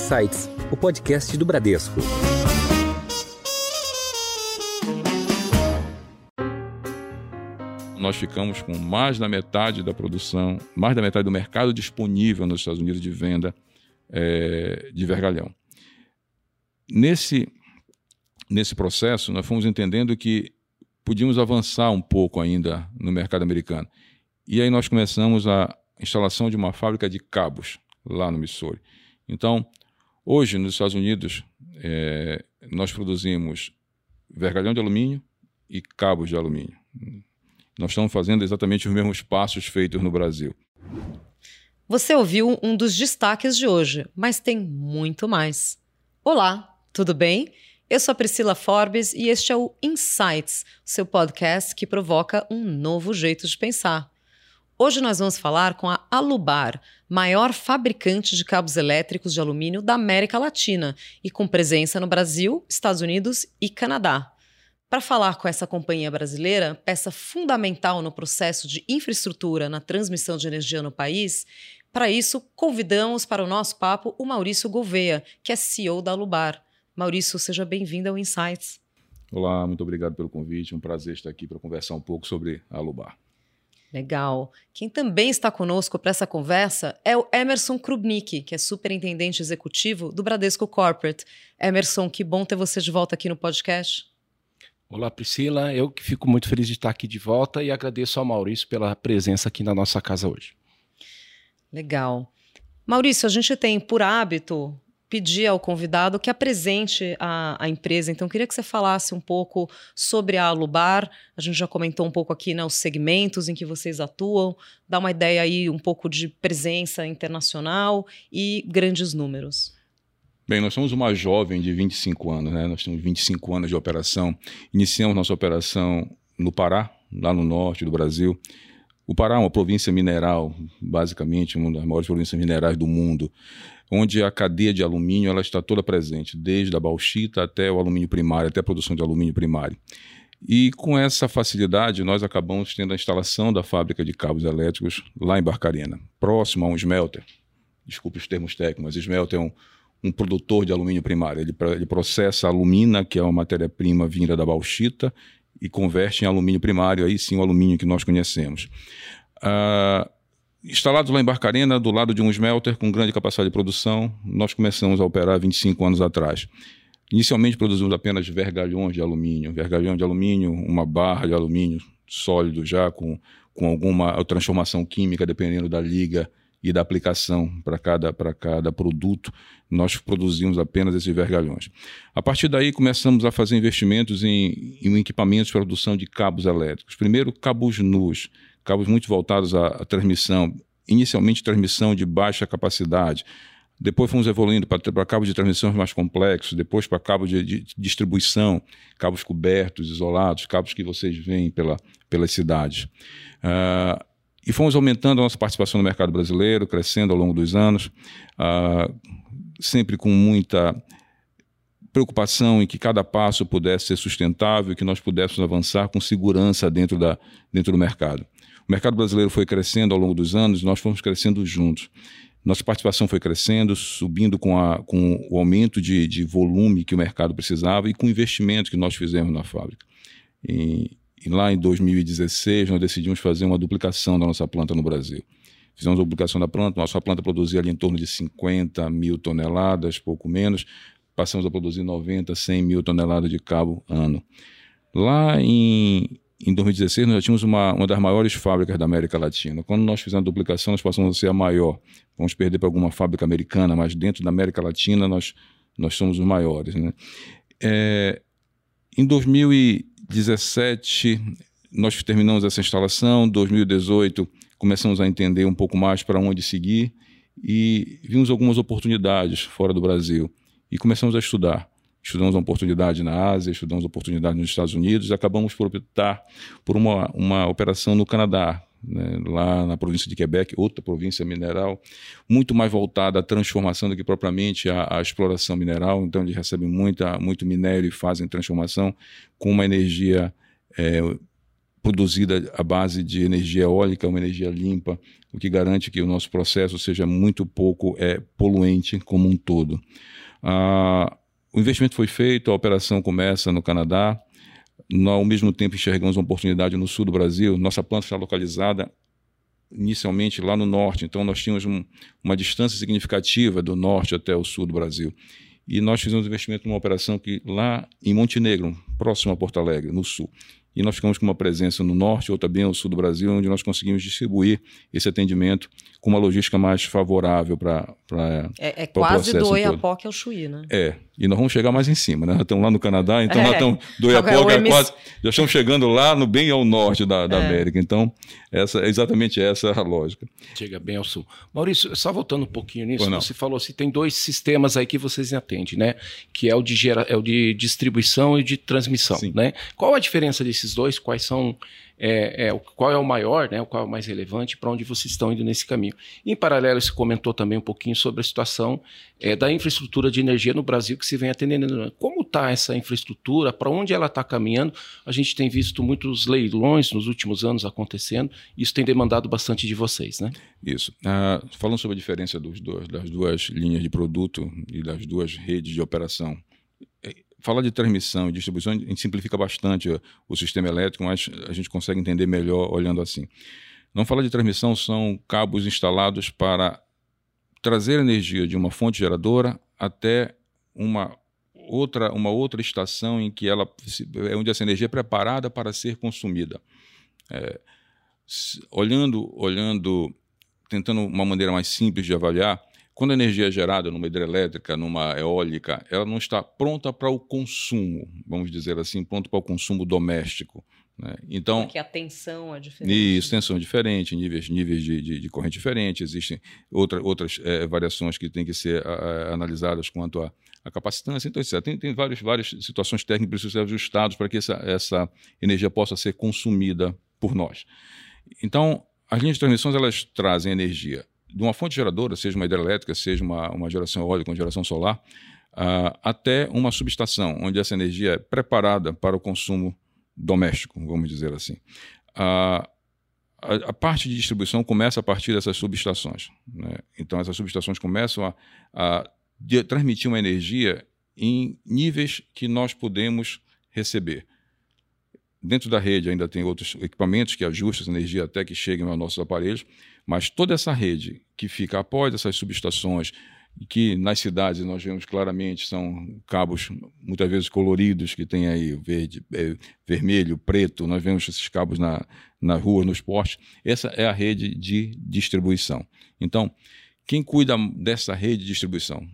Insights, o podcast do Bradesco. Nós ficamos com mais da metade da produção, mais da metade do mercado disponível nos Estados Unidos de venda é, de vergalhão. Nesse, nesse processo, nós fomos entendendo que podíamos avançar um pouco ainda no mercado americano. E aí nós começamos a instalação de uma fábrica de cabos lá no Missouri. Então, hoje nos Estados Unidos, é, nós produzimos vergalhão de alumínio e cabos de alumínio. Nós estamos fazendo exatamente os mesmos passos feitos no Brasil. Você ouviu um dos destaques de hoje, mas tem muito mais. Olá, tudo bem? Eu sou a Priscila Forbes e este é o Insights, seu podcast que provoca um novo jeito de pensar. Hoje nós vamos falar com a Alubar, maior fabricante de cabos elétricos de alumínio da América Latina e com presença no Brasil, Estados Unidos e Canadá. Para falar com essa companhia brasileira, peça fundamental no processo de infraestrutura na transmissão de energia no país, para isso convidamos para o nosso papo o Maurício Gouveia, que é CEO da Alubar. Maurício, seja bem-vindo ao Insights. Olá, muito obrigado pelo convite. Um prazer estar aqui para conversar um pouco sobre a Alubar. Legal. Quem também está conosco para essa conversa é o Emerson Krubnik, que é superintendente executivo do Bradesco Corporate. Emerson, que bom ter você de volta aqui no podcast. Olá, Priscila. Eu que fico muito feliz de estar aqui de volta e agradeço ao Maurício pela presença aqui na nossa casa hoje. Legal. Maurício, a gente tem por hábito pedir ao convidado que apresente a, a, empresa. Então, queria que você falasse um pouco sobre a Alubar. A gente já comentou um pouco aqui né, os segmentos em que vocês atuam, dá uma ideia aí um pouco de presença internacional e grandes números. Bem, nós somos uma jovem de 25 anos, né? Nós temos 25 anos de operação. Iniciamos nossa operação no Pará, lá no norte do Brasil. O Pará é uma província mineral, basicamente, uma das maiores províncias minerais do mundo onde a cadeia de alumínio ela está toda presente, desde a bauxita até o alumínio primário, até a produção de alumínio primário. E com essa facilidade, nós acabamos tendo a instalação da fábrica de cabos elétricos lá em Barcarena, próximo a um smelter. Desculpe os termos técnicos, mas smelter é um, um produtor de alumínio primário. Ele, ele processa a alumina, que é uma matéria-prima vinda da bauxita, e converte em alumínio primário, aí sim o alumínio que nós conhecemos. Uh, Instalado lá em Barcarena, do lado de um smelter com grande capacidade de produção, nós começamos a operar 25 anos atrás. Inicialmente produzimos apenas vergalhões de alumínio, vergalhão de alumínio, uma barra de alumínio sólido já com, com alguma transformação química, dependendo da liga e da aplicação para cada, cada produto, nós produzimos apenas esses vergalhões. A partir daí, começamos a fazer investimentos em, em equipamentos para produção de cabos elétricos. Primeiro, cabos nus, cabos muito voltados à, à transmissão, inicialmente transmissão de baixa capacidade, depois fomos evoluindo para cabos de transmissão mais complexos, depois para cabos de, de, distribuição, cabos cobertos, isolados, cabos que vocês veem pela, pelas cidades. Uh, e fomos aumentando a nossa participação no mercado brasileiro, crescendo ao longo dos anos, uh, sempre com muita preocupação em que cada passo pudesse ser sustentável, que nós pudéssemos avançar com segurança dentro, da, dentro do mercado. O mercado brasileiro foi crescendo ao longo dos anos, nós fomos crescendo juntos. Nossa participação foi crescendo, subindo com, a, com o aumento de, de volume que o mercado precisava e com o investimento que nós fizemos na fábrica. E, e lá em 2016, nós decidimos fazer uma duplicação da nossa planta no Brasil. Fizemos a duplicação da planta, nossa planta produzia ali em torno de 50 mil toneladas, pouco menos. Passamos a produzir 90, 100 mil toneladas de cabo ano. Lá em, em 2016, nós já tínhamos uma, uma das maiores fábricas da América Latina. Quando nós fizemos a duplicação, nós passamos a ser a maior. Vamos perder para alguma fábrica americana, mas dentro da América Latina nós, nós somos os maiores. Né? É, em 2017, nós terminamos essa instalação. Em 2018, começamos a entender um pouco mais para onde seguir e vimos algumas oportunidades fora do Brasil e começamos a estudar. Estudamos uma oportunidade na Ásia, estudamos oportunidade nos Estados Unidos e acabamos por optar por uma, uma operação no Canadá, né, lá na província de Quebec, outra província mineral, muito mais voltada à transformação do que propriamente à, à, exploração mineral. Então, eles recebem muita, muito minério e fazem transformação com uma energia é, produzida à base de energia eólica, uma energia limpa, o que garante que o nosso processo seja muito pouco é, poluente como um todo. Ah, o investimento foi feito, a operação começa no Canadá. Nós, ao mesmo tempo, enxergamos uma oportunidade no sul do Brasil. Nossa planta está localizada inicialmente lá no norte, então nós tínhamos um, uma distância significativa do norte até o sul do Brasil. E nós fizemos investimento numa operação que lá em Montenegro, próximo a Porto Alegre, no sul e nós ficamos com uma presença no norte ou também no sul do Brasil, onde nós conseguimos distribuir esse atendimento com uma logística mais favorável para É, é quase do Oiapoque ao Chuí, né? É, e nós vamos chegar mais em cima, né? Nós estamos lá no Canadá, então é. nós estamos do Oiapoque é quase, já estamos chegando lá no bem ao norte da, da é. América, então essa, é exatamente essa a lógica. Chega bem ao sul. Maurício, só voltando um pouquinho nisso, você falou assim, tem dois sistemas aí que vocês atendem, né? Que é o de, gera, é o de distribuição e de transmissão, Sim. né? Qual a diferença desses desses dois, quais são, é, é, qual é o maior, né, qual é o mais relevante, para onde vocês estão indo nesse caminho. Em paralelo, você comentou também um pouquinho sobre a situação é, da infraestrutura de energia no Brasil que se vem atendendo. Como está essa infraestrutura, para onde ela está caminhando? A gente tem visto muitos leilões nos últimos anos acontecendo, isso tem demandado bastante de vocês, né? Isso. Uh, falando sobre a diferença dos dois, das duas linhas de produto e das duas redes de operação, falar de transmissão e distribuição, a gente simplifica bastante o sistema elétrico, mas a gente consegue entender melhor olhando assim. Não falar de transmissão são cabos instalados para trazer energia de uma fonte geradora até uma outra, uma outra estação em que ela é onde essa energia é preparada para ser consumida. É, olhando, olhando, tentando uma maneira mais simples de avaliar, quando a energia é gerada numa hidrelétrica, numa eólica, ela não está pronta para o consumo, vamos dizer assim, pronto para o consumo doméstico. Né? Então, Porque a tensão é diferente. Isso, tensão é diferente, níveis, níveis de, de, de corrente diferentes, existem outra, outras é, variações que têm que ser a, a, analisadas quanto à, à capacitância. Então, isso, tem, tem vários, várias situações técnicas que precisam ser ajustadas para que essa, essa energia possa ser consumida por nós. Então, as linhas de transmissões elas trazem energia de uma fonte geradora, seja uma hidrelétrica, seja uma, uma geração eólica, uma geração solar, uh, até uma subestação, onde essa energia é preparada para o consumo doméstico, vamos dizer assim. Uh, a, a, parte de distribuição começa a partir dessas subestações. Né? Então, essas subestações começam a, a de, transmitir uma energia em níveis que nós podemos receber. Dentro da rede ainda tem outros equipamentos que ajustam essa energia até que cheguem aos nossos aparelhos, mas toda essa rede que fica após essas subestações, que nas cidades nós vemos claramente são cabos muitas vezes coloridos, que tem aí verde, é, vermelho, preto, nós vemos esses cabos na, na rua, nos postes. Essa é a rede de distribuição. Então, quem cuida dessa rede de distribuição?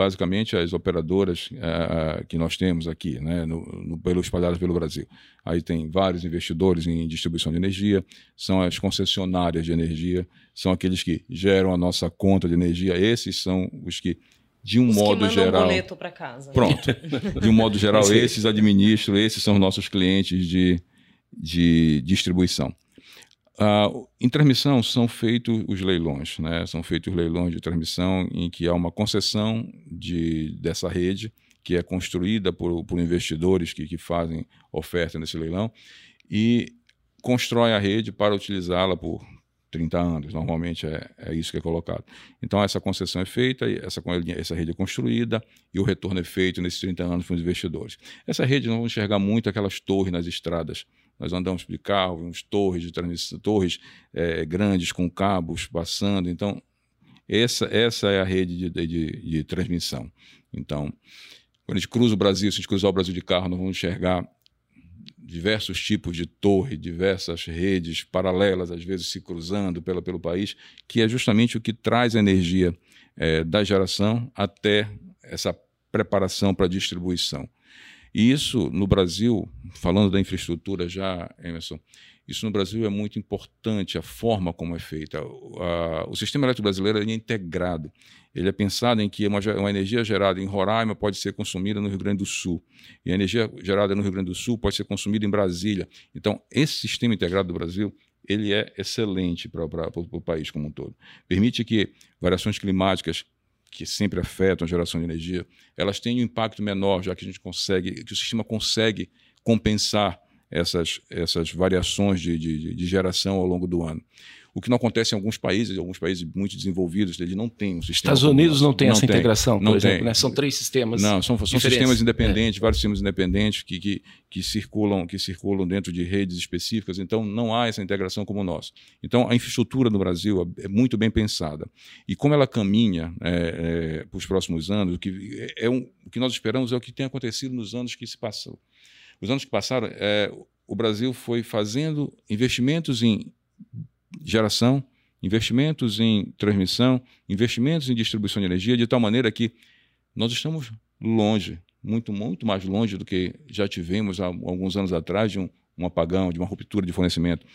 Basicamente as operadoras uh, que nós temos aqui, né, no, no, pelo, espalhadas pelo Brasil. Aí tem vários investidores em distribuição de energia, são as concessionárias de energia, são aqueles que geram a nossa conta de energia, esses são os que de um os modo que geral. Um boleto para casa. Pronto. De um modo geral, esses administram, esses são os nossos clientes de, de distribuição. Uh, em transmissão são feitos os leilões, né? são feitos os leilões de transmissão em que há uma concessão de, dessa rede que é construída por, por investidores que, que fazem oferta nesse leilão e constrói a rede para utilizá-la por 30 anos, normalmente é, é, isso que é colocado. Então essa concessão é feita, essa, essa rede é construída e o retorno é feito nesses 30 anos para os investidores. Essa rede não vamos enxergar muito aquelas torres nas estradas nós andamos de carro, vimos torres de transmissão, torres é, grandes com cabos passando. Então, essa, essa é a rede de, de, de, transmissão. Então, quando a gente cruza o Brasil, se a gente cruzar o Brasil de carro, nós vamos enxergar diversos tipos de torre, diversas redes paralelas, às vezes se cruzando pela, pelo país, que é justamente o que traz a energia é, da geração até essa preparação para distribuição. E isso no Brasil, falando da infraestrutura já, Emerson, isso no Brasil é muito importante, a forma como é feita. O, sistema elétrico brasileiro é integrado. Ele é pensado em que uma, uma, energia gerada em Roraima pode ser consumida no Rio Grande do Sul. E a energia gerada no Rio Grande do Sul pode ser consumida em Brasília. Então, esse sistema integrado do Brasil ele é excelente para o país como um todo. Permite que variações climáticas que sempre afetam a geração de energia, elas têm um impacto menor, já que a gente consegue, que o sistema consegue compensar essas, essas variações de, de, de geração ao longo do ano. O que não acontece em alguns países, alguns países muito desenvolvidos, eles não têm um sistema. Estados Unidos não tem não essa tem, integração, não por exemplo, né? São três sistemas. Não, são, são sistemas independentes, é. vários sistemas independentes que, que, que, circulam, que circulam dentro de redes específicas, então não há essa integração como o nosso. Então a infraestrutura no Brasil é muito bem pensada. E como ela caminha é, é, para os próximos anos, o que, é, é um, o que nós esperamos é o que tem acontecido nos anos que se passam. Os anos que passaram, é, o Brasil foi fazendo investimentos em geração, investimentos em transmissão, investimentos em distribuição de energia, de tal maneira que nós estamos longe, muito, muito mais longe do que já tivemos há alguns anos atrás de um, um apagão, de uma ruptura de fornecimento.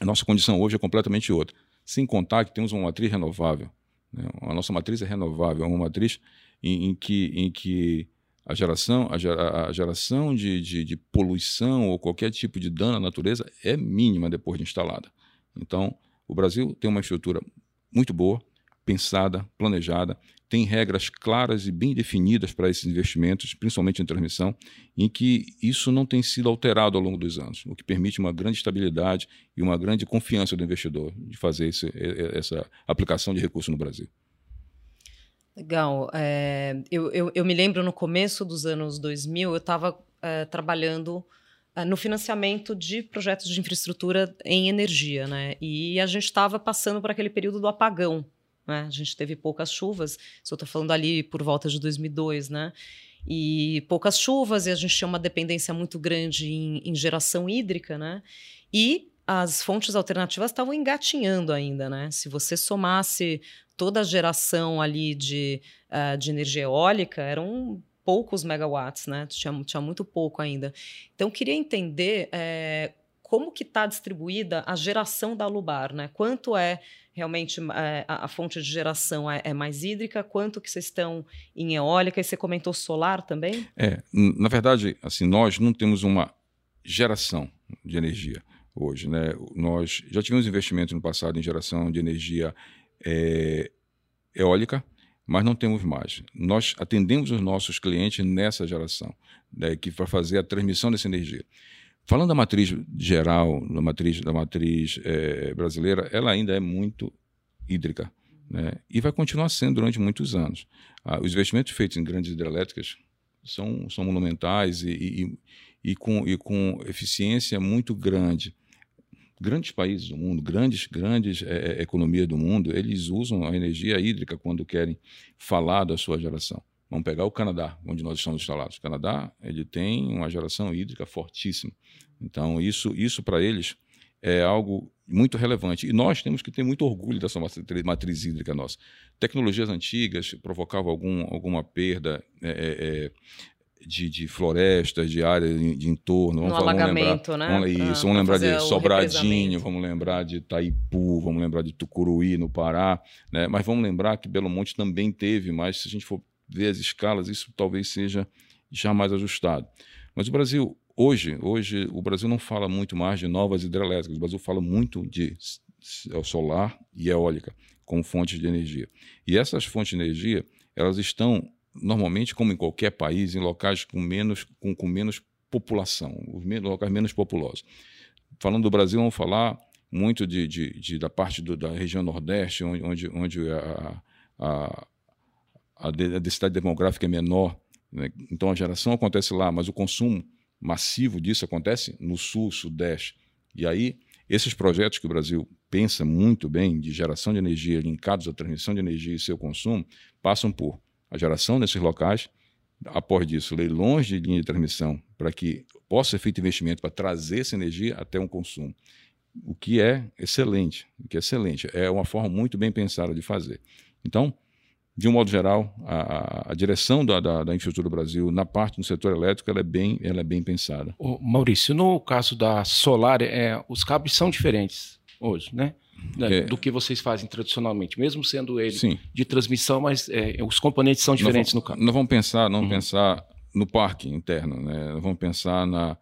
A nossa condição hoje é completamente outra. Sem contar que temos uma matriz renovável. Né? A nossa matriz é renovável, é uma matriz em, em, que, em que a geração, a, geração de, de, de, poluição ou qualquer tipo de dano à natureza é mínima depois de instalada. Então, o Brasil tem uma estrutura muito boa, pensada, planejada, tem regras claras e bem definidas para esses investimentos, principalmente em transmissão, em que isso não tem sido alterado ao longo dos anos, o que permite uma grande estabilidade e uma grande confiança do investidor de fazer esse, essa aplicação de recursos no Brasil. Legal. É, eu, eu, eu, me lembro no começo dos anos 2000, eu estava é, trabalhando no financiamento de projetos de infraestrutura em energia, né? E a gente estava passando por aquele período do apagão, né? A gente teve poucas chuvas, estou falando ali por volta de 2002, né? E poucas chuvas, e a gente tinha uma dependência muito grande em, em geração hídrica, né? E as fontes alternativas estavam engatinhando ainda, né? Se você somasse toda a geração ali de, uh, de energia eólica, eram poucos megawatts, né? Tinha, tinha muito pouco ainda. Então, queria entender é, como que está distribuída a geração da Alubar, né? Quanto é realmente é, a, a, fonte de geração é, é, mais hídrica, quanto que vocês estão em eólica, e você comentou solar também? É, na verdade, assim, nós não temos uma geração de energia hoje, né? Nós já tivemos investimento no passado em geração de energia é, eólica, mas não temos mais. Nós atendemos os nossos clientes nessa geração, né, que para fazer a transmissão dessa energia. Falando da matriz geral, da matriz, da matriz é, brasileira, ela ainda é muito hídrica. Né? E vai continuar sendo durante muitos anos. Ah, os investimentos feitos em grandes hidrelétricas são, são monumentais e, e, e, com, e com eficiência muito grande grandes países do mundo, grandes, grandes é, economias do mundo, eles usam a energia hídrica quando querem falar da sua geração. Vamos pegar o Canadá, onde nós estamos instalados. O Canadá ele tem uma geração hídrica fortíssima. Então, isso, isso para eles é algo muito relevante. E nós temos que ter muito orgulho dessa matriz hídrica nossa. Tecnologias antigas provocavam algum, alguma perda é, é, de, de florestas, de área de, de entorno. Vamos, no falar, alagamento, vamos lembrar, né? Vamos, isso, vamos lembrar de Sobradinho, vamos lembrar de Itaipu, vamos lembrar de Tucuruí, no Pará. Né? Mas vamos lembrar que Belo Monte também teve, mas se a gente for ver as escalas, isso talvez seja já mais ajustado. Mas o Brasil, hoje, hoje o Brasil não fala muito mais de novas hidrelétricas, o Brasil fala muito de solar e eólica como fontes de energia. E essas fontes de energia, elas estão normalmente, como em qualquer país, em locais com menos, com, com menos população, os menos, locais menos populosos. Falando do Brasil, vamos falar muito de, de, de da parte do, da região Nordeste, onde, onde, a, a, a densidade demográfica é menor. Né? Então a geração acontece lá, mas o consumo massivo disso acontece no Sul, Sudeste. E aí, esses projetos que o Brasil pensa muito bem de geração de energia linkados à transmissão de energia e seu consumo passam por a geração nesses locais, após disso, leilões de linha de transmissão para que possa ser feito investimento para trazer essa energia até um consumo. O que é excelente, o que é excelente, é uma forma muito bem pensada de fazer. Então, de um modo geral, a, a direção da, da, da, infraestrutura do Brasil na parte do setor elétrico ela é bem, ela é bem pensada. Ô, Maurício, no caso da solar, é, os cabos são diferentes hoje, né? Né, é. do que vocês fazem tradicionalmente, mesmo sendo ele Sim. de transmissão, mas é, os componentes são diferentes no carro. Nós vamos pensar, não uhum. pensar no parque interno, né? Nós vamos pensar na,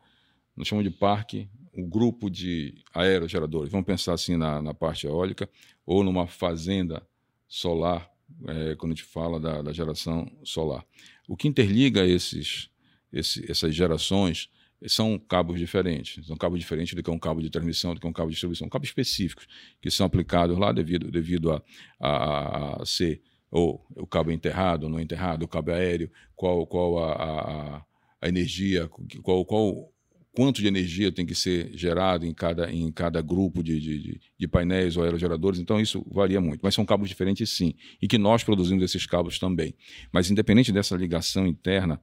nós chamamos de parque, o grupo de aerogeradores. Vamos pensar assim na, na parte eólica ou numa fazenda solar, é, quando a gente fala da, da, geração solar. O que interliga esses, esse, essas gerações são cabos diferentes. São cabos diferentes do que um cabo de transmissão, do que um cabo de distribuição. Cabos específicos que são aplicados lá devido, devido a, a, a ser ou o cabo enterrado ou não enterrado, o cabo aéreo, qual, qual a, a, a energia, qual, qual quanto de energia tem que ser gerado em cada, em cada grupo de, de, de, painéis ou aerogeradores, então isso varia muito. Mas são cabos diferentes, sim, e que nós produzimos esses cabos também. Mas independente dessa ligação interna,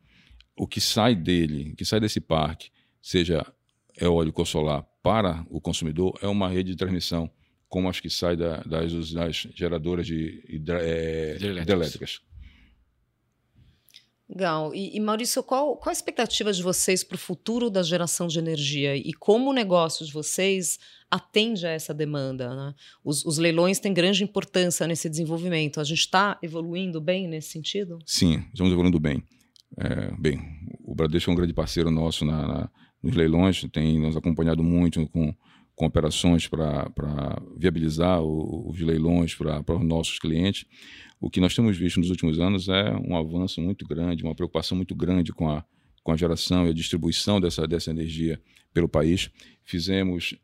o que sai dele, que sai desse parque, seja eólico ou solar, para o consumidor, é uma rede de transmissão, como as que sai da, das, das, geradoras de hidra, é, hidrelétricas. Legal. E, e, Maurício, qual, qual a expectativa de vocês para o futuro da geração de energia e como o negócio de vocês atende a essa demanda? Né? Os, os leilões têm grande importância nesse desenvolvimento. A gente está evoluindo bem nesse sentido? Sim, estamos evoluindo bem. É, bem, o Bradesco é um grande parceiro nosso na, na, nos leilões, tem nos acompanhado muito com, com operações para viabilizar o, os leilões para os nossos clientes. O que nós temos visto nos últimos anos é um avanço muito grande, uma preocupação muito grande com a, com a geração e a distribuição dessa, dessa energia pelo país. Fizemos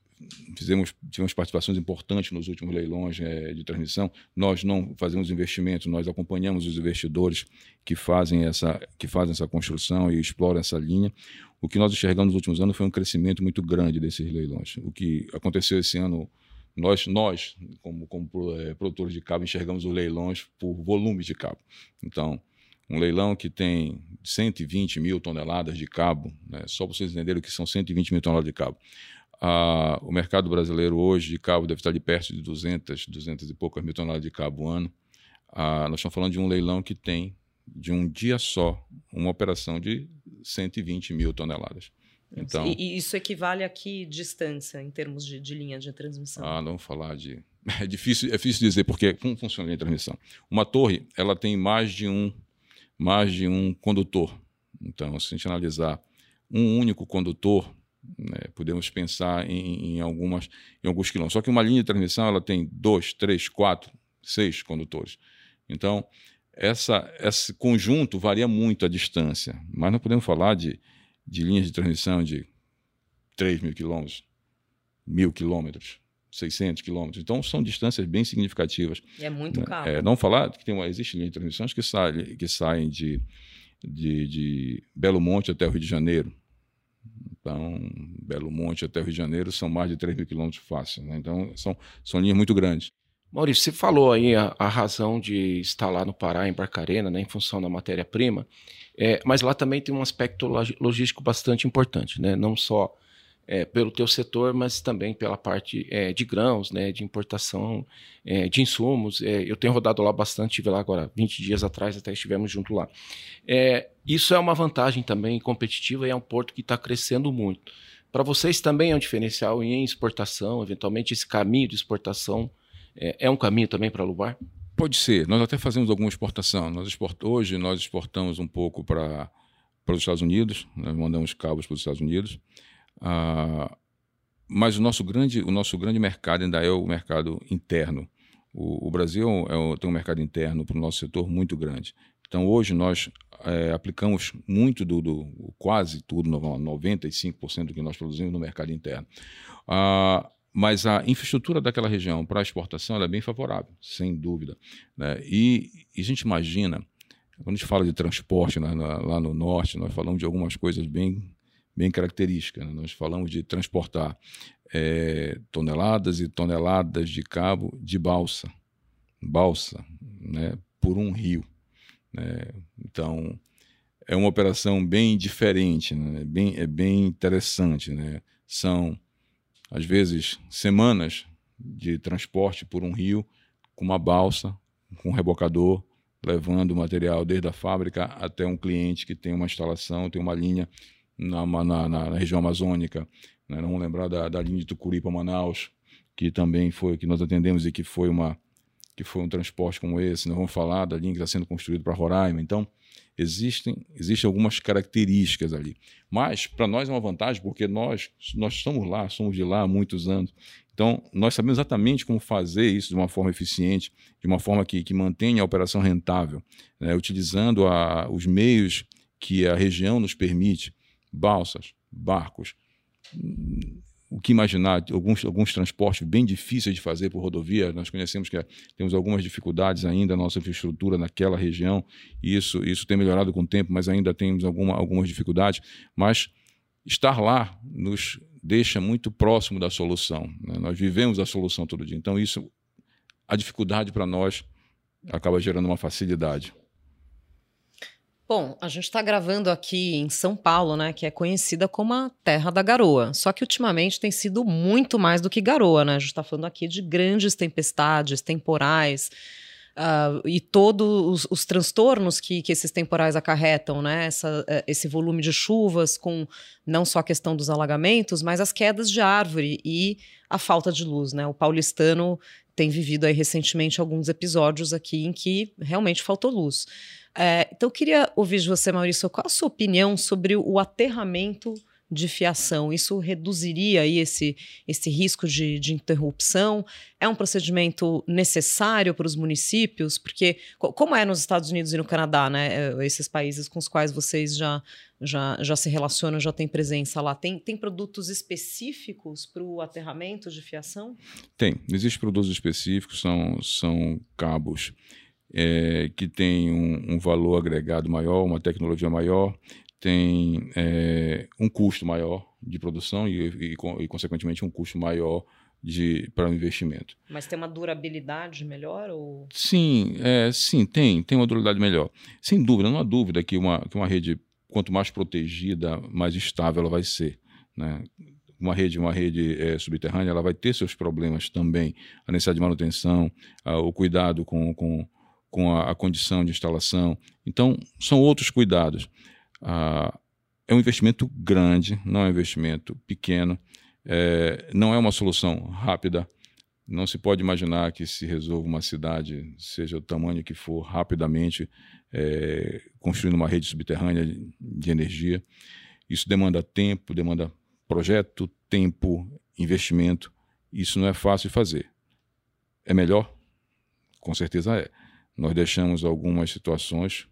fizemos tivemos participações importantes nos últimos leilões é, de transmissão. Nós não fazemos investimentos, nós acompanhamos os investidores que fazem essa que fazem essa construção e exploram essa linha. O que nós enxergamos nos últimos anos foi um crescimento muito grande desses leilões. O que aconteceu esse ano nós, nós como, como é, produtores de cabo, enxergamos os leilões por volume de cabo. Então, um leilão que tem 120 mil toneladas de cabo, né, só para vocês entenderem o que são 120 mil toneladas de cabo. Ah, o mercado brasileiro hoje de cabo deve estar de perto de 200, 200 e poucas mil toneladas de cabo ano. Ah, nós estamos falando de um leilão que tem, de um dia só, uma operação de 120 mil toneladas. Então, e, isso equivale a que distância em termos de, de, linha de transmissão? Ah, não falar de. É difícil, é difícil dizer, porque como funciona a linha de transmissão? Uma torre ela tem mais de um, mais de um condutor. Então, se a gente analisar um único condutor, né, podemos pensar em, em, algumas, em alguns quilômetros. Só que uma linha de transmissão ela tem dois, três, quatro, seis condutores. Então, essa, esse conjunto varia muito a distância, mas não podemos falar de de linhas de transmissão de 3 mil quilômetros, mil quilômetros, 600 quilômetros. Então, são distâncias bem significativas. E é muito caro. É, não falar que tem uma, existe linha de transmissões que, sai, que saem de, de, de Belo Monte até o Rio de Janeiro. Então, Belo Monte até o Rio de Janeiro são mais de 3 mil quilômetros fácil. Né? Então, são, são linhas muito grandes. Maurício, você falou aí a, a, razão de estar lá no Pará, em Barcarena, né, em função da matéria-prima, é, mas lá também tem um aspecto logístico bastante importante, né, não só é, pelo teu setor, mas também pela parte é, de grãos, né, de importação é, de insumos. É, eu tenho rodado lá bastante, estive lá agora 20 dias atrás, até estivemos junto lá. É, isso é uma vantagem também competitiva e é um porto que está crescendo muito. Para vocês também é um diferencial em exportação, eventualmente esse caminho de exportação é, é um caminho também para Lubar? Pode ser. Nós até fazemos alguma exportação. Nós export... Hoje nós exportamos um pouco para os Estados Unidos, nós mandamos cabos para os Estados Unidos. Ah, mas o nosso, grande, o nosso grande mercado ainda é o mercado interno. O, o Brasil é, tem um mercado interno para o nosso setor muito grande. Então, hoje nós é, aplicamos muito do, do, quase tudo, 95% do que nós produzimos no mercado interno. Ah, mas a infraestrutura daquela região para exportação é bem favorável, sem dúvida. Né? E, e, a gente imagina, quando a gente fala de transporte né, lá no norte, nós falamos de algumas coisas bem, bem características. Né? Nós falamos de transportar é, toneladas e toneladas de cabo de balsa, balsa, né, por um rio. Né? Então, é uma operação bem diferente, né? bem, é bem interessante. Né? São às vezes semanas de transporte por um rio com uma balsa, com um rebocador, levando o material desde a fábrica até um cliente que tem uma instalação, tem uma linha na, na, na região amazônica. Né? Vamos lembrar da, da linha de Tucuri para Manaus, que também foi que nós atendemos e que foi uma que foi um transporte como esse. Nós vamos falar da linha que está sendo construída para Roraima. Então, existem, existem algumas características ali. Mas, para nós é uma vantagem, porque nós, nós estamos lá, somos de lá há muitos anos. Então, nós sabemos exatamente como fazer isso de uma forma eficiente, de uma forma que, que mantenha a operação rentável, né? utilizando a, os meios que a região nos permite, balsas, barcos. O que imaginar, alguns, alguns transportes bem difíceis de fazer por rodovia, nós conhecemos que temos algumas dificuldades ainda na nossa infraestrutura naquela região, e isso, isso tem melhorado com o tempo, mas ainda temos alguma, algumas dificuldades. Mas estar lá nos deixa muito próximo da solução. Né? Nós vivemos a solução todo dia. Então, isso, a dificuldade para nós acaba gerando uma facilidade. Bom, a gente está gravando aqui em São Paulo, né, que é conhecida como a terra da garoa. Só que ultimamente tem sido muito mais do que garoa, né? A gente está falando aqui de grandes tempestades, temporais, uh, e todos os, os transtornos que, que, esses temporais acarretam, né? Essa, eh, esse volume de chuvas, com não só a questão dos alagamentos, mas as quedas de árvore e a falta de luz, né? O paulistano tem vivido aí recentemente alguns episódios aqui em que realmente faltou luz. É, então, eu queria ouvir de você, Maurício, qual a sua opinião sobre o aterramento de fiação? Isso reduziria aí esse, esse risco de, de interrupção? É um procedimento necessário para os municípios? Porque, como é nos Estados Unidos e no Canadá, né? É, esses países com os quais vocês já, já, já se relacionam, já têm presença lá, tem, tem produtos específicos para o aterramento de fiação? Tem. Existem produtos específicos, são, são cabos é, que tem um, um, valor agregado maior, uma tecnologia maior, tem é, um custo maior de produção e, e, e consequentemente, um custo maior para o investimento. Mas tem uma durabilidade melhor? Ou... Sim, é, sim, tem, tem uma durabilidade melhor. Sem dúvida, não há dúvida que uma, que uma rede, quanto mais protegida, mais estável ela vai ser. Né? uma rede, uma rede é, subterrânea, ela vai ter seus problemas também, a necessidade de manutenção, a, o cuidado com, com, com a, a condição de instalação. Então, são outros cuidados. Ah, é um investimento grande, não é um investimento pequeno, é, não é uma solução rápida. Não se pode imaginar que se resolva uma cidade, seja o tamanho que for, rapidamente, é, construindo uma rede subterrânea de, energia. Isso demanda tempo, demanda projeto, tempo, investimento. Isso não é fácil de fazer. É melhor? Com certeza é nós deixamos algumas situações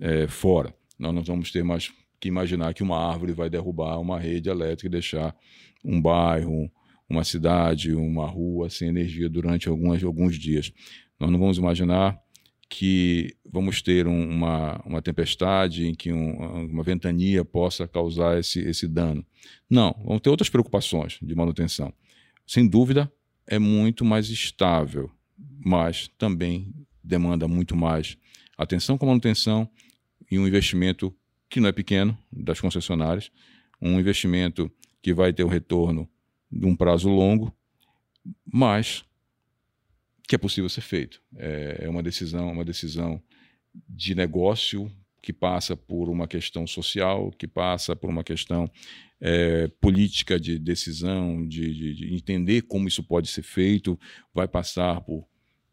é, fora. Nós não vamos ter mais que imaginar que uma árvore vai derrubar uma rede elétrica e deixar um bairro, uma cidade, uma rua sem energia durante algumas, alguns dias. Nós não vamos imaginar que vamos ter um, uma, uma tempestade em que um, uma ventania possa causar esse, esse dano. Não, vamos ter outras preocupações de manutenção. Sem dúvida, é muito mais estável, mas também demanda muito mais atenção com manutenção e um investimento que não é pequeno das concessionárias, um investimento que vai ter um retorno de um prazo longo, mas que é possível ser feito. É, é uma decisão, uma decisão de negócio que passa por uma questão social, que passa por uma questão é, política de decisão, de, de, de entender como isso pode ser feito, vai passar por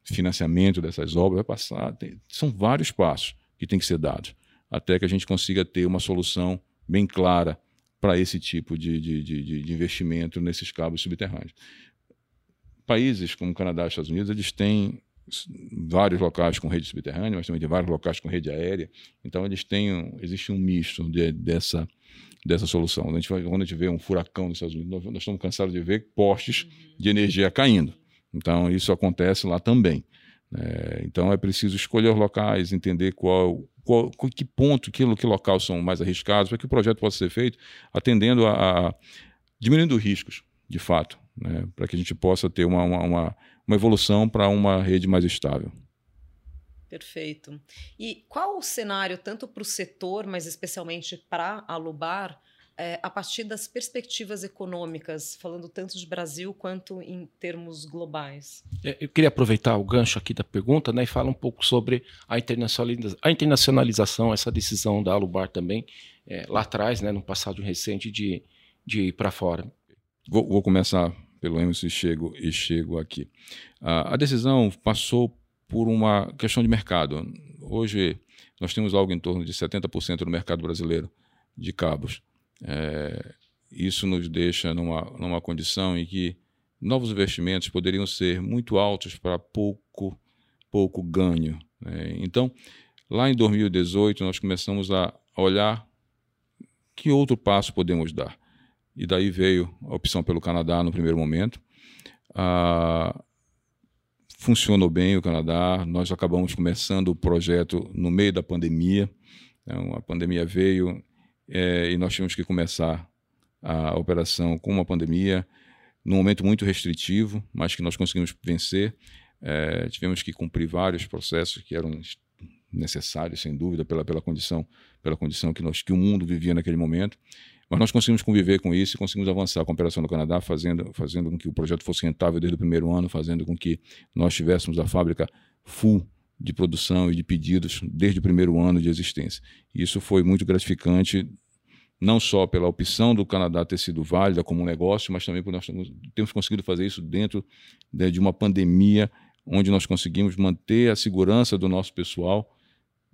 financiamento dessas obras vai passar. Tem, são vários passos que têm que ser dados até que a gente consiga ter uma solução bem clara para esse tipo de, de, de, de, investimento nesses cabos subterrâneos. Países como Canadá e Estados Unidos, eles têm vários locais com rede subterrânea, mas também tem vários locais com rede aérea. Então, eles têm existe um misto de, dessa, dessa solução. Quando a, gente, quando a gente vê um furacão nos Estados Unidos, nós, nós estamos cansados de ver postes de energia caindo. Então, isso acontece lá também. É, então, é preciso escolher os locais, entender qual, qual, que ponto, que, que local são mais arriscados, para que o projeto possa ser feito atendendo a, a diminuindo riscos, de fato, né, para que a gente possa ter uma, uma, uma, uma evolução para uma rede mais estável. Perfeito. E qual o cenário, tanto para o setor, mas especialmente para a Lubar, é, a partir das perspectivas econômicas, falando tanto de Brasil quanto em termos globais? É, eu queria aproveitar o gancho aqui da pergunta né, e falar um pouco sobre a, internacionaliza a internacionalização, essa decisão da Alubar também, é, lá atrás, né, no passado recente, de, de ir para fora. Vou, vou, começar pelo Emerson e chego, e chego aqui. a decisão passou por uma questão de mercado. Hoje, nós temos algo em torno de 70% do mercado brasileiro de cabos. É, isso nos deixa numa, numa condição em que novos investimentos poderiam ser muito altos para pouco, pouco ganho. Né? Então, lá em 2018, nós começamos a olhar que outro passo podemos dar? E daí veio a opção pelo Canadá no primeiro momento. Ah, funcionou bem o Canadá. Nós acabamos começando o projeto no meio da pandemia. Então, a pandemia veio é, e nós tivemos que começar a operação com uma pandemia, num momento muito restritivo, mas que nós conseguimos vencer. É, tivemos que cumprir vários processos que eram necessários, sem dúvida, pela, pela condição pela condição que, nós, que o mundo vivia naquele momento. Mas nós conseguimos conviver com isso e conseguimos avançar com a operação no Canadá, fazendo, fazendo com que o projeto fosse rentável desde o primeiro ano, fazendo com que nós tivéssemos a fábrica full de produção e de pedidos desde o primeiro ano de existência. Isso foi muito gratificante, não só pela opção do Canadá ter sido válida como um negócio, mas também por nós termos conseguido fazer isso dentro né, de uma pandemia onde nós conseguimos manter a segurança do nosso pessoal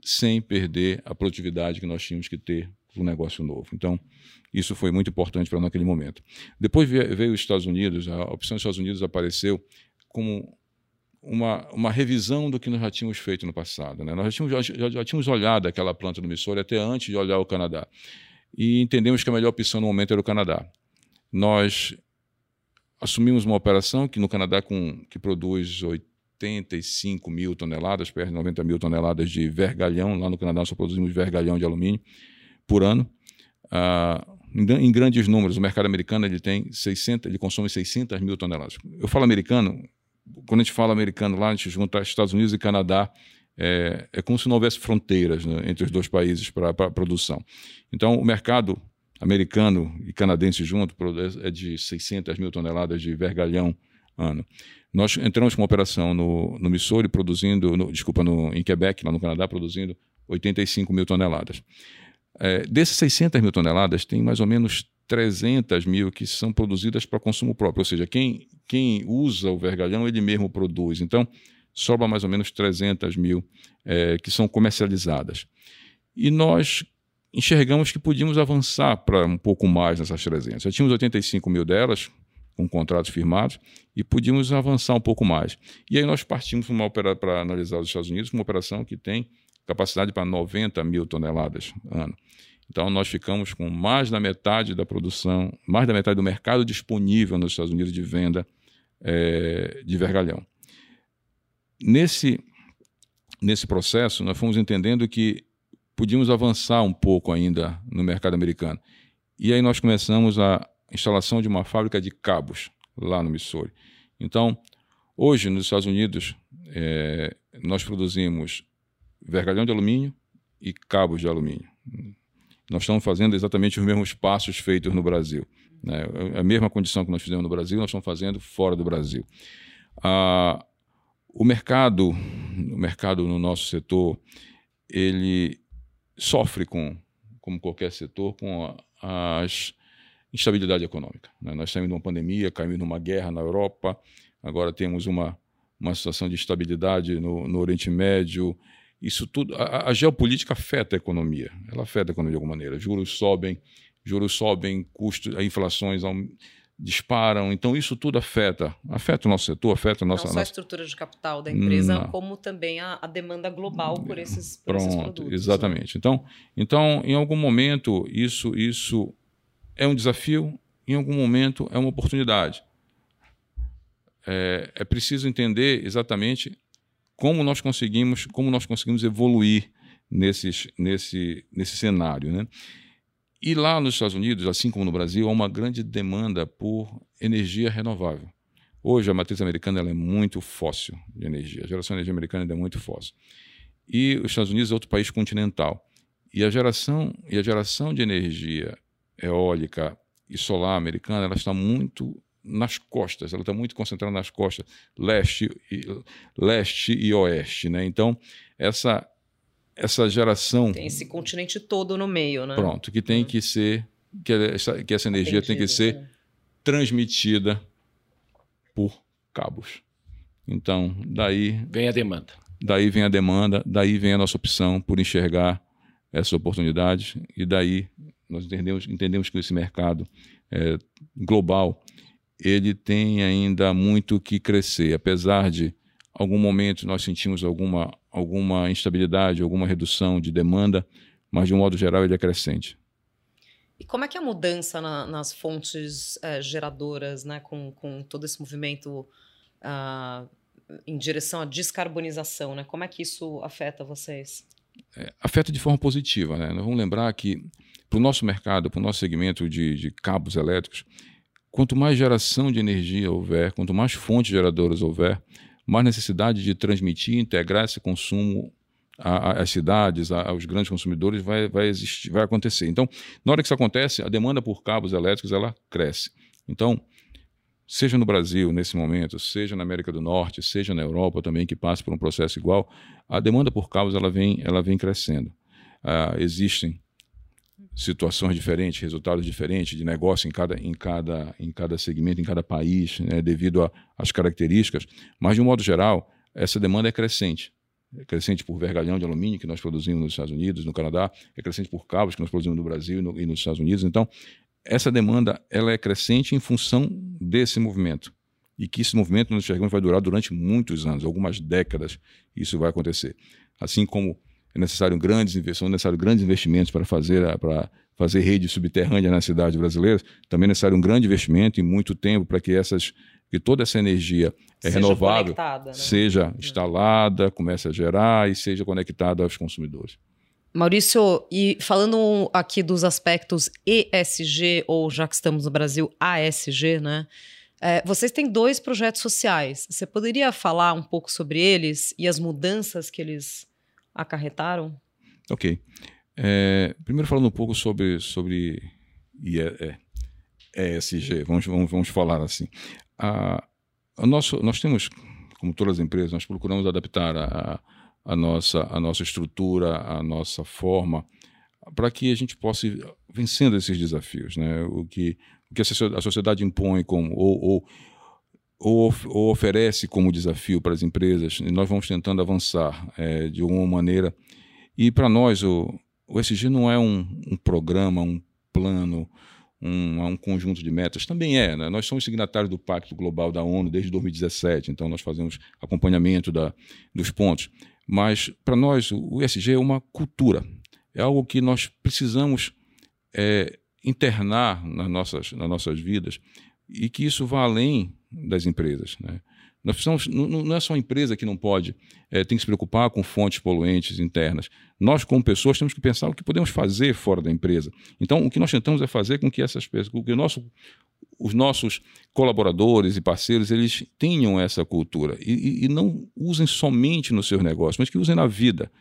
sem perder a produtividade que nós tínhamos que ter para um negócio novo. Então, isso foi muito importante para naquele momento. Depois veio os Estados Unidos, a opção dos Estados Unidos apareceu como uma, uma revisão do que nós já tínhamos feito no passado. Né? Nós já tínhamos, já, já tínhamos olhado aquela planta do Missouri até antes de olhar o Canadá. E entendemos que a melhor opção no momento era o Canadá. Nós assumimos uma operação que no Canadá com, que produz 85 mil toneladas, perto de 90 mil toneladas de vergalhão. Lá no Canadá só produzimos vergalhão de alumínio por ano. Ah, em, grandes números, o mercado americano ele tem 600, ele consome 600 mil toneladas. Eu falo americano, quando a gente fala americano lá, a gente junta Estados Unidos e Canadá, é, é como se não houvesse fronteiras né, entre os dois países para a produção. Então, o mercado americano e canadense junto é de 600 mil toneladas de vergalhão ano. Nós entramos com uma operação no, no Missouri, produzindo, no, desculpa, no, em Quebec, lá no Canadá, produzindo 85 mil toneladas. É, desses 600 mil toneladas, tem mais ou menos 300 mil que são produzidas para consumo próprio, ou seja, quem, quem usa o vergalhão, ele mesmo produz. Então, sobra mais ou menos 300 mil é, que são comercializadas. E nós enxergamos que podíamos avançar para um pouco mais nessas 300. Já tínhamos 85 mil delas, com contratos firmados, e podíamos avançar um pouco mais. E aí nós partimos para analisar os Estados Unidos, uma operação que tem capacidade para 90 mil toneladas ano. Então nós ficamos com mais da metade da produção, mais da metade do mercado disponível nos Estados Unidos de venda é, de vergalhão. Nesse, nesse processo, nós fomos entendendo que podíamos avançar um pouco ainda no mercado americano. E aí nós começamos a instalação de uma fábrica de cabos lá no Missouri. Então, hoje nos Estados Unidos, é, nós produzimos vergalhão de alumínio e cabos de alumínio. Nós estamos fazendo exatamente os mesmos passos feitos no Brasil. Né? A mesma condição que nós fizemos no Brasil, nós estamos fazendo fora do Brasil. Ah, o mercado, o mercado no nosso setor, ele sofre com, como qualquer setor, com as instabilidade econômica. Né? Nós saímos de uma pandemia, caímos numa guerra na Europa, agora temos uma, uma situação de instabilidade no, no Oriente Médio. Isso tudo, a, a, geopolítica afeta a economia, ela afeta a economia de alguma maneira. Juros sobem, juros sobem, custos, inflações disparam, então isso tudo afeta, afeta o nosso setor, afeta a nossa... Não só a estrutura de capital da empresa, Não. como também a, a, demanda global por esses, por Pronto, esses produtos. Né? Exatamente. Né? Então, então, em algum momento, isso, isso é um desafio, em algum momento é uma oportunidade. É, é preciso entender exatamente como nós conseguimos, como nós conseguimos evoluir nesses, nesse, nesse cenário. Né? E lá nos Estados Unidos, assim como no Brasil, há uma grande demanda por energia renovável. Hoje a matriz americana é muito fóssil de energia, a geração de energia americana é muito fóssil. E os Estados Unidos é outro país continental. E a geração, e a geração de energia eólica e solar americana, ela está muito nas costas, ela está muito concentrada nas costas, leste e, leste e oeste. Né? Então, essa, essa geração. Tem esse continente todo no meio, né? Pronto, que tem uhum. que ser. Que essa, que essa energia tem que ser né? transmitida por cabos. Então, daí. Vem a demanda. Daí vem a demanda, daí vem a nossa opção por enxergar essa oportunidade, e daí nós entendemos, entendemos que esse mercado é, global ele tem ainda muito que crescer, apesar de algum momento nós sentimos alguma, alguma instabilidade, alguma redução de demanda, mas de um modo geral ele é crescente. E como é que é a mudança na, nas fontes é, geradoras, né, com, com todo esse movimento uh, em direção à descarbonização, né? Como é que isso afeta vocês? É, afeta de forma positiva, né? Nós vamos lembrar que para o nosso mercado, para o nosso segmento de, de cabos elétricos, quanto mais geração de energia houver, quanto mais fontes geradoras houver, mais necessidade de transmitir, integrar esse consumo às cidades, aos grandes consumidores vai, vai, existir, vai acontecer. Então, na hora que isso acontece, a demanda por cabos elétricos ela cresce. Então, seja no Brasil nesse momento, seja na América do Norte, seja na Europa também que passa por um processo igual, a demanda por cabos ela vem, ela vem crescendo. Ah, existem situações diferentes, resultados diferentes de negócio em cada, em cada, em cada segmento, em cada país, né, devido às características, mas de um modo geral, essa demanda é crescente. É crescente por vergalhão de alumínio que nós produzimos nos Estados Unidos, no Canadá, é crescente por cabos que nós produzimos no Brasil e, no, e nos Estados Unidos. Então, essa demanda ela é crescente em função desse movimento e que esse movimento nós enxergamos vai durar durante muitos anos, algumas décadas. Isso vai acontecer. Assim como é necessário grandes investimentos, necessário grandes investimentos para fazer para fazer rede subterrânea nas cidades brasileiras, também é necessário um grande investimento e muito tempo para que essas que toda essa energia é seja renovável né? seja instalada, comece a gerar e seja conectada aos consumidores. Maurício, e falando aqui dos aspectos ESG, ou já que estamos no Brasil, ASG, né? É, vocês têm dois projetos sociais. Você poderia falar um pouco sobre eles e as mudanças que eles acarretaram? Ok. É, primeiro falando um pouco sobre, sobre ESG, é, vamos, vamos, vamos falar assim. A, a nosso, nós temos, como todas as empresas, nós procuramos adaptar a, a, nossa, a nossa estrutura, a nossa forma, para que a gente possa ir vencendo esses desafios. Né? O, que, o que a sociedade impõe como, ou, ou ou, ou, oferece como desafio para as empresas, e nós vamos tentando avançar é, de alguma maneira. E para nós, o, o SG não é um, um programa, um plano, um, um, conjunto de metas. Também é, né? nós somos signatários do Pacto Global da ONU desde 2017, então nós fazemos acompanhamento da, dos pontos. Mas para nós, o ESG é uma cultura, é algo que nós precisamos é, internar nas nossas, nas nossas vidas e que isso vá além das empresas. Né? Nós precisamos, não, é só a empresa que não pode, é, tem que se preocupar com fontes poluentes internas. Nós, como pessoas, temos que pensar o que podemos fazer fora da empresa. Então, o que nós tentamos é fazer com que essas pessoas, que nosso, os nossos colaboradores e parceiros, eles tenham essa cultura e, e, não usem somente nos seus negócios, mas que usem na vida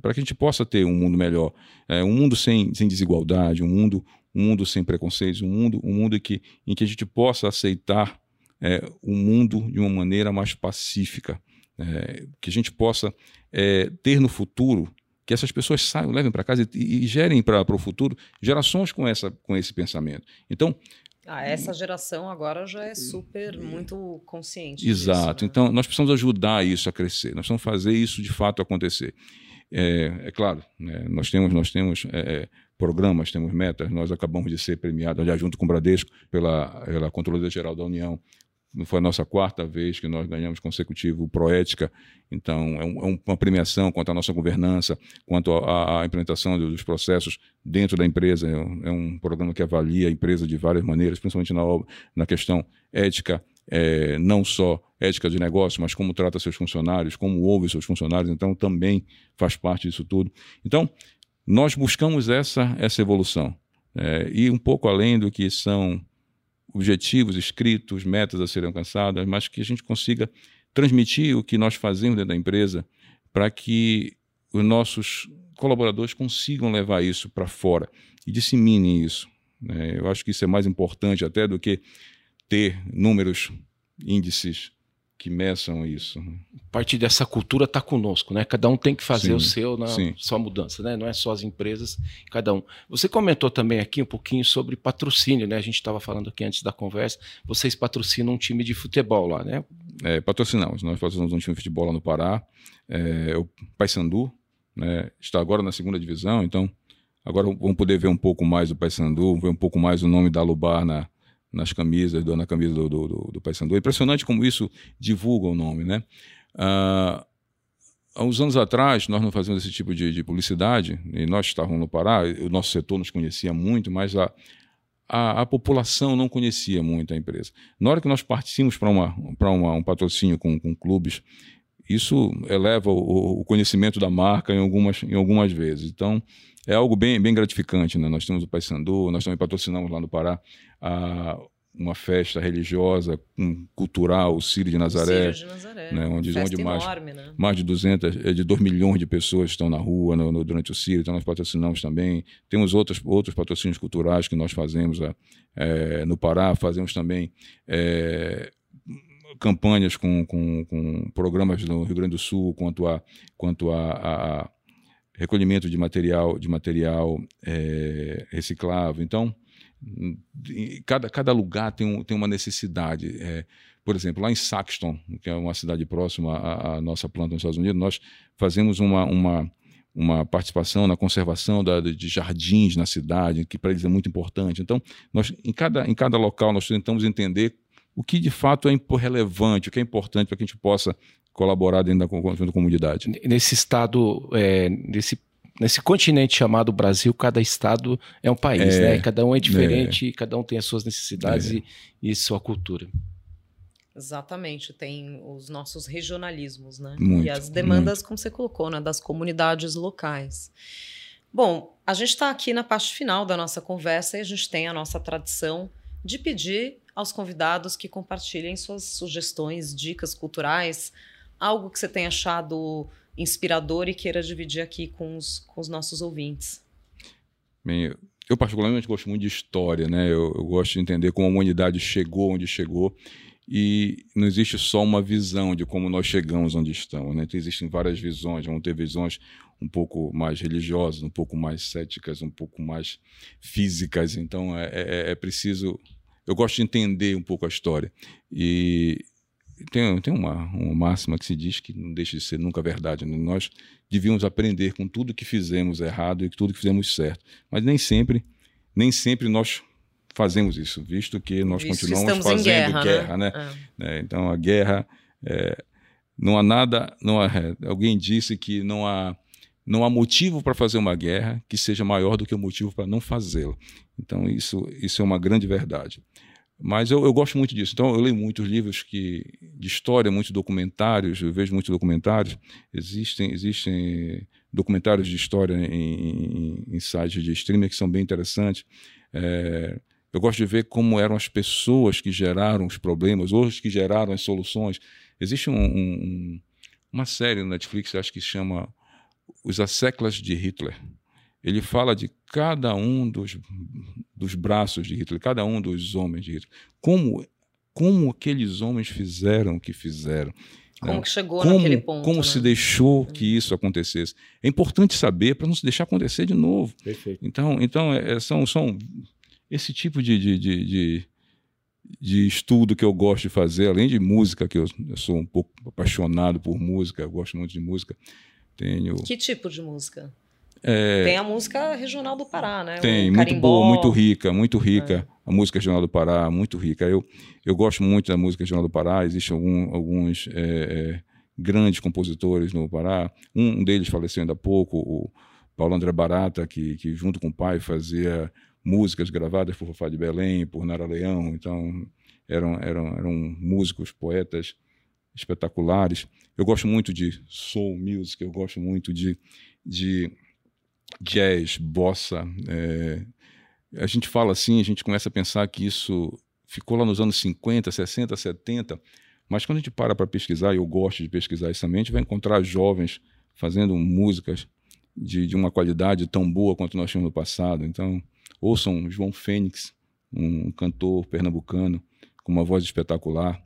para que a gente possa ter um mundo melhor, é, um mundo sem, sem desigualdade, um mundo, um mundo sem preconceitos, um mundo, um mundo que, em que a gente possa aceitar é, o mundo de uma maneira mais pacífica, é, que a gente possa é, ter no futuro que essas pessoas saiam, levem para casa e, e gerem para o futuro gerações com, essa, com esse pensamento. Então, ah, essa geração agora já é super, muito consciente. Exato. Disso, né? Então, nós precisamos ajudar isso a crescer. Nós precisamos fazer isso de fato acontecer. É, é claro, né, nós temos, nós temos é, é programas, temos metas. Nós acabamos de ser premiados, junto com o Bradesco, pela, pela Controladoria Geral da União, foi a nossa quarta vez que nós ganhamos consecutivo Proética, então é, um, é uma premiação quanto à nossa governança, quanto à, implementação dos processos dentro da empresa. É um, é um, programa que avalia a empresa de várias maneiras, principalmente na, na questão ética, é, não só ética de negócio, mas como trata seus funcionários, como ouve seus funcionários, então também faz parte disso tudo. Então, nós buscamos essa, essa evolução. É, e um pouco além do que são objetivos escritos, metas a serem alcançadas, mas que a gente consiga transmitir o que nós fazemos dentro da empresa para que os nossos colaboradores consigam levar isso para fora e disseminem isso. Né? Eu acho que isso é mais importante até do que ter números, índices que meçam isso. Parte dessa cultura está conosco, né? Cada um tem que fazer sim, o seu na sim. sua mudança, né? Não é só as empresas, cada um. Você comentou também aqui um pouquinho sobre patrocínio, né? A gente estava falando aqui antes da conversa. Vocês patrocinam um time de futebol lá, né? É, patrocinamos. Nós patrocinamos um time de futebol lá no Pará. É, o Paysandu, né? Está agora na segunda divisão, então agora vamos poder ver um pouco mais do Paysandu, ver um pouco mais o nome da Lubar na nas camisas, na camisa do, do, do, do. É impressionante como isso divulga o nome, né? Uh, há uns anos atrás, nós não fazíamos esse tipo de, de, publicidade, e nós estávamos no Pará, o nosso setor nos conhecia muito, mas a, a, a, população não conhecia muito a empresa. Na hora que nós partimos para um patrocínio com, com clubes, isso eleva o, o, conhecimento da marca em algumas, em algumas vezes. Então, é algo bem, bem gratificante. Né? Nós temos o Paysandu, nós também patrocinamos lá no Pará a, uma festa religiosa, um, cultural, o Círio de Nazaré, Círio de Nazaré. Né, onde, festa onde mais, enorme, né? mais de 200, é, de 2 milhões de pessoas estão na rua no, no, durante o Círio, então nós patrocinamos também. Temos outros, outros patrocínios culturais que nós fazemos é, no Pará, fazemos também é, campanhas com, com, com, programas no Rio Grande do Sul quanto a, quanto a, a recolhimento de material, de material é, reciclável. Então, cada, cada lugar tem, um, tem uma necessidade. É, por exemplo, lá em Saxton, que é uma cidade próxima à, à, nossa planta nos Estados Unidos, nós fazemos uma, uma, uma participação na conservação da, de jardins na cidade, que para eles é muito importante. Então, nós, em, cada, em cada local, nós tentamos entender o que de fato é relevante, o que é importante para que a gente possa colaborar dentro da, da comunidade. Nesse estado, é, nesse nesse continente chamado Brasil, cada estado é um país, é, né? Cada um é diferente, é. cada um tem as suas necessidades é. e, e, sua cultura. Exatamente, tem os nossos regionalismos, né? Muito, e as demandas, muito. como você colocou, né? das comunidades locais. Bom, a gente está aqui na parte final da nossa conversa e a gente tem a nossa tradição de pedir aos convidados que compartilhem suas sugestões, dicas culturais, algo que você tenha achado inspirador e queira dividir aqui com os, com os nossos ouvintes. Bem, eu, particularmente gosto muito de história, né? Eu, eu, gosto de entender como a humanidade chegou onde chegou e não existe só uma visão de como nós chegamos onde estamos, né? Então, existem várias visões, vão ter visões um pouco mais religiosas, um pouco mais céticas, um pouco mais físicas. Então é, é, é preciso. Eu gosto de entender um pouco a história e tem, tem uma, uma máxima que se diz que não deixa de ser nunca verdade. Né? Nós devíamos aprender com tudo que fizemos errado e tudo que fizemos certo. Mas nem sempre, nem sempre nós fazemos isso, visto que nós visto continuamos fazendo guerra, guerra, né? né? É. Então a guerra é, não há nada, não há, alguém disse que não há não há motivo para fazer uma guerra que seja maior do que o motivo para não fazê-la. Então isso isso é uma grande verdade. Mas eu, eu, gosto muito disso. Então, eu leio muitos livros que, de história, muitos documentários, eu vejo muitos documentários. Existem, existem documentários de história em, em, em sites de streaming que são bem interessantes. É, eu gosto de ver como eram as pessoas que geraram os problemas, ou que geraram as soluções. Existe um, um, uma série no Netflix, acho que se chama Os Asseclas de Hitler ele fala de cada um dos, dos braços de Hitler, cada um dos homens de Hitler. Como, como aqueles homens fizeram o que fizeram. Como né? que chegou como, naquele ponto. Como né? se deixou que isso acontecesse. É importante saber para não se deixar acontecer de novo. Perfeito. Então, então é, é são, são esse tipo de, de, de, de, de estudo que eu gosto de fazer, além de música, que eu, eu sou um pouco apaixonado por música, eu gosto muito de música. Tenho... Que tipo de música? É, tem a música regional do Pará, né? Tem, muito boa, muito rica, muito rica. É. A música regional do Pará, muito rica. Eu, eu gosto muito da música regional do Pará. Existem algum, alguns é, é, grandes compositores no Pará. Um deles faleceu ainda há pouco, o Paulo André Barata, que, que junto com o pai fazia músicas gravadas por Fafá de Belém, por Nara Leão. Então, eram, eram, eram músicos, poetas espetaculares. Eu gosto muito de soul music, eu gosto muito de, de jazz, bossa. É, a gente fala assim, a gente começa a pensar que isso ficou lá nos anos 50, 60, 70, mas quando a gente para para pesquisar, e eu gosto de pesquisar isso também, a gente vai encontrar jovens fazendo músicas de, de uma qualidade tão boa quanto nós tínhamos no passado. Então, ouçam João Fênix, um cantor pernambucano com uma voz espetacular.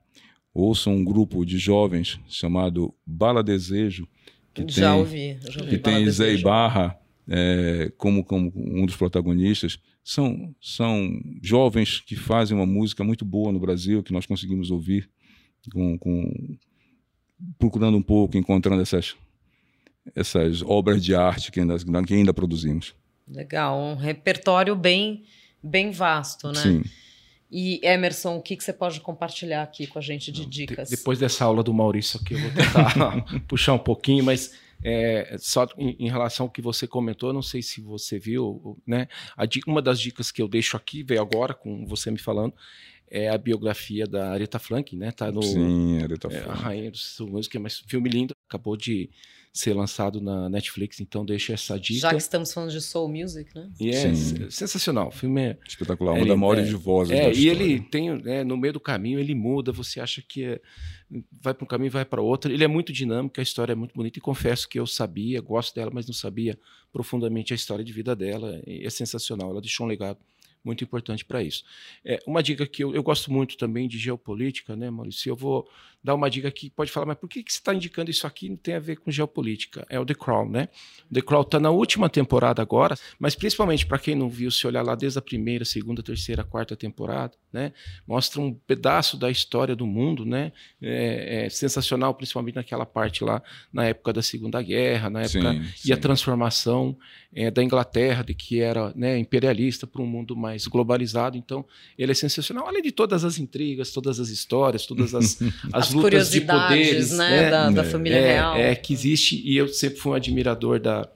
Ouçam um grupo de jovens chamado Bala Desejo, que já tem, ouvi, já ouvi que tem Zé Ibarra, é, como, como um dos protagonistas, são, são jovens que fazem uma música muito boa no Brasil, que nós conseguimos ouvir, com, com, procurando um pouco, encontrando essas, essas obras de arte que ainda, que ainda produzimos. Legal, um repertório bem, bem vasto, né? Sim. E Emerson, o que, que você pode compartilhar aqui com a gente de dicas? De, depois dessa aula do Maurício aqui, eu vou tentar puxar um pouquinho, mas é, só em, em, relação ao que você comentou, não sei se você viu, né? Uma das dicas que eu deixo aqui, veio agora com você me falando, é a biografia da Aretha Franklin, né? Tá no Sim, Aretha é, A Rainha do Música, mas filme lindo, acabou de ser lançado na Netflix, então deixa essa dica. Já que estamos falando de soul music, né? E é Sim. sensacional, o filme é espetacular, uma das maiores é, vozes é, e ele tem, é, no meio do caminho ele muda, você acha que é, vai para um caminho, vai para outro. Ele é muito dinâmico, a história é muito bonita e confesso que eu sabia, gosto dela, mas não sabia profundamente a história de vida dela. É sensacional, ela deixou um legado muito importante para isso. É, uma dica que eu, eu, gosto muito também de geopolítica, né, Maurício? Eu vou dar uma dica que pode falar, mas por que, que você está indicando isso aqui? Não tem a ver com geopolítica. É o The Crown, né? The Crown está na última temporada agora, mas principalmente para quem não viu, se olhar lá desde a primeira, segunda, terceira, quarta temporada, né? Mostra um pedaço da história do mundo, né? É, é sensacional, principalmente naquela parte lá na época da Segunda Guerra, na época sim, sim. e a transformação é, da Inglaterra, de que era né, imperialista para um mundo mais globalizado. Então, ele é sensacional, além de todas as intrigas, todas as histórias, todas as, as, as lutas de poderes né, né? Da, da, família é, real. É, que existe, e eu sempre fui um admirador da,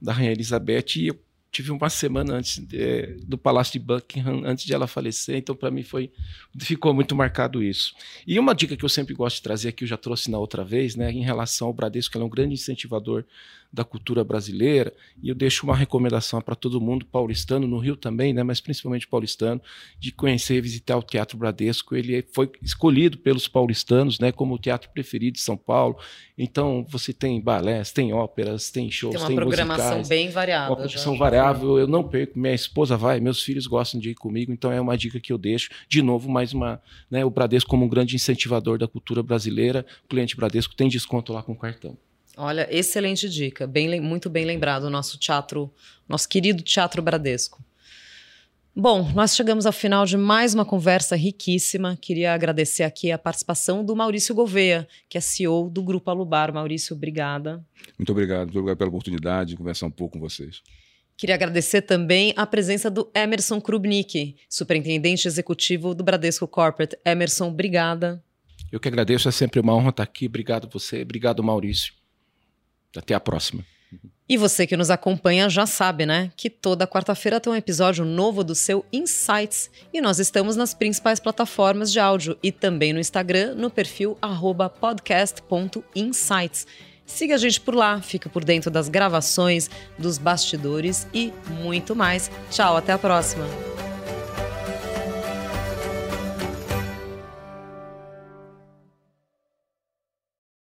da Rainha Elizabeth, e eu tive uma semana antes de, do Palácio de Buckingham, antes de ela falecer, então para mim foi ficou muito marcado isso. E uma dica que eu sempre gosto de trazer aqui, eu já trouxe na outra vez, né, em relação ao Bradesco, que é um grande incentivador da cultura brasileira, e eu deixo uma recomendação para todo mundo paulistano, no Rio também, né, mas principalmente paulistano, de conhecer e visitar o Teatro Bradesco. Ele foi escolhido pelos paulistanos, né, como o teatro preferido de São Paulo. Então, você tem balés, tem óperas, tem shows, tem, uma tem programação musicais, bem variada. Uma programação variável, eu não perco, minha esposa vai, meus filhos gostam de ir comigo, então é uma dica que eu deixo. De novo, mais uma, né, o Bradesco como um grande incentivador da cultura brasileira, o cliente Bradesco tem desconto lá com cartão. Olha, excelente dica. Bem, muito bem lembrado o nosso teatro, nosso querido Teatro Bradesco. Bom, nós chegamos ao final de mais uma conversa riquíssima. Queria agradecer aqui a participação do Maurício Gouveia, que é CEO do Grupo Alubar. Maurício, obrigada. Muito obrigado, muito obrigado pela oportunidade de conversar um pouco com vocês. Queria agradecer também a presença do Emerson Krubnik, superintendente executivo do Bradesco Corporate. Emerson, obrigada. Eu que agradeço, é sempre uma honra estar aqui. Obrigado você, obrigado Maurício. Até a próxima. E você que nos acompanha já sabe, né? Que toda quarta-feira tem um episódio novo do seu Insights. E nós estamos nas principais plataformas de áudio e também no Instagram, no perfil podcast.insights. Siga a gente por lá, fica por dentro das gravações, dos bastidores e muito mais. Tchau, até a próxima!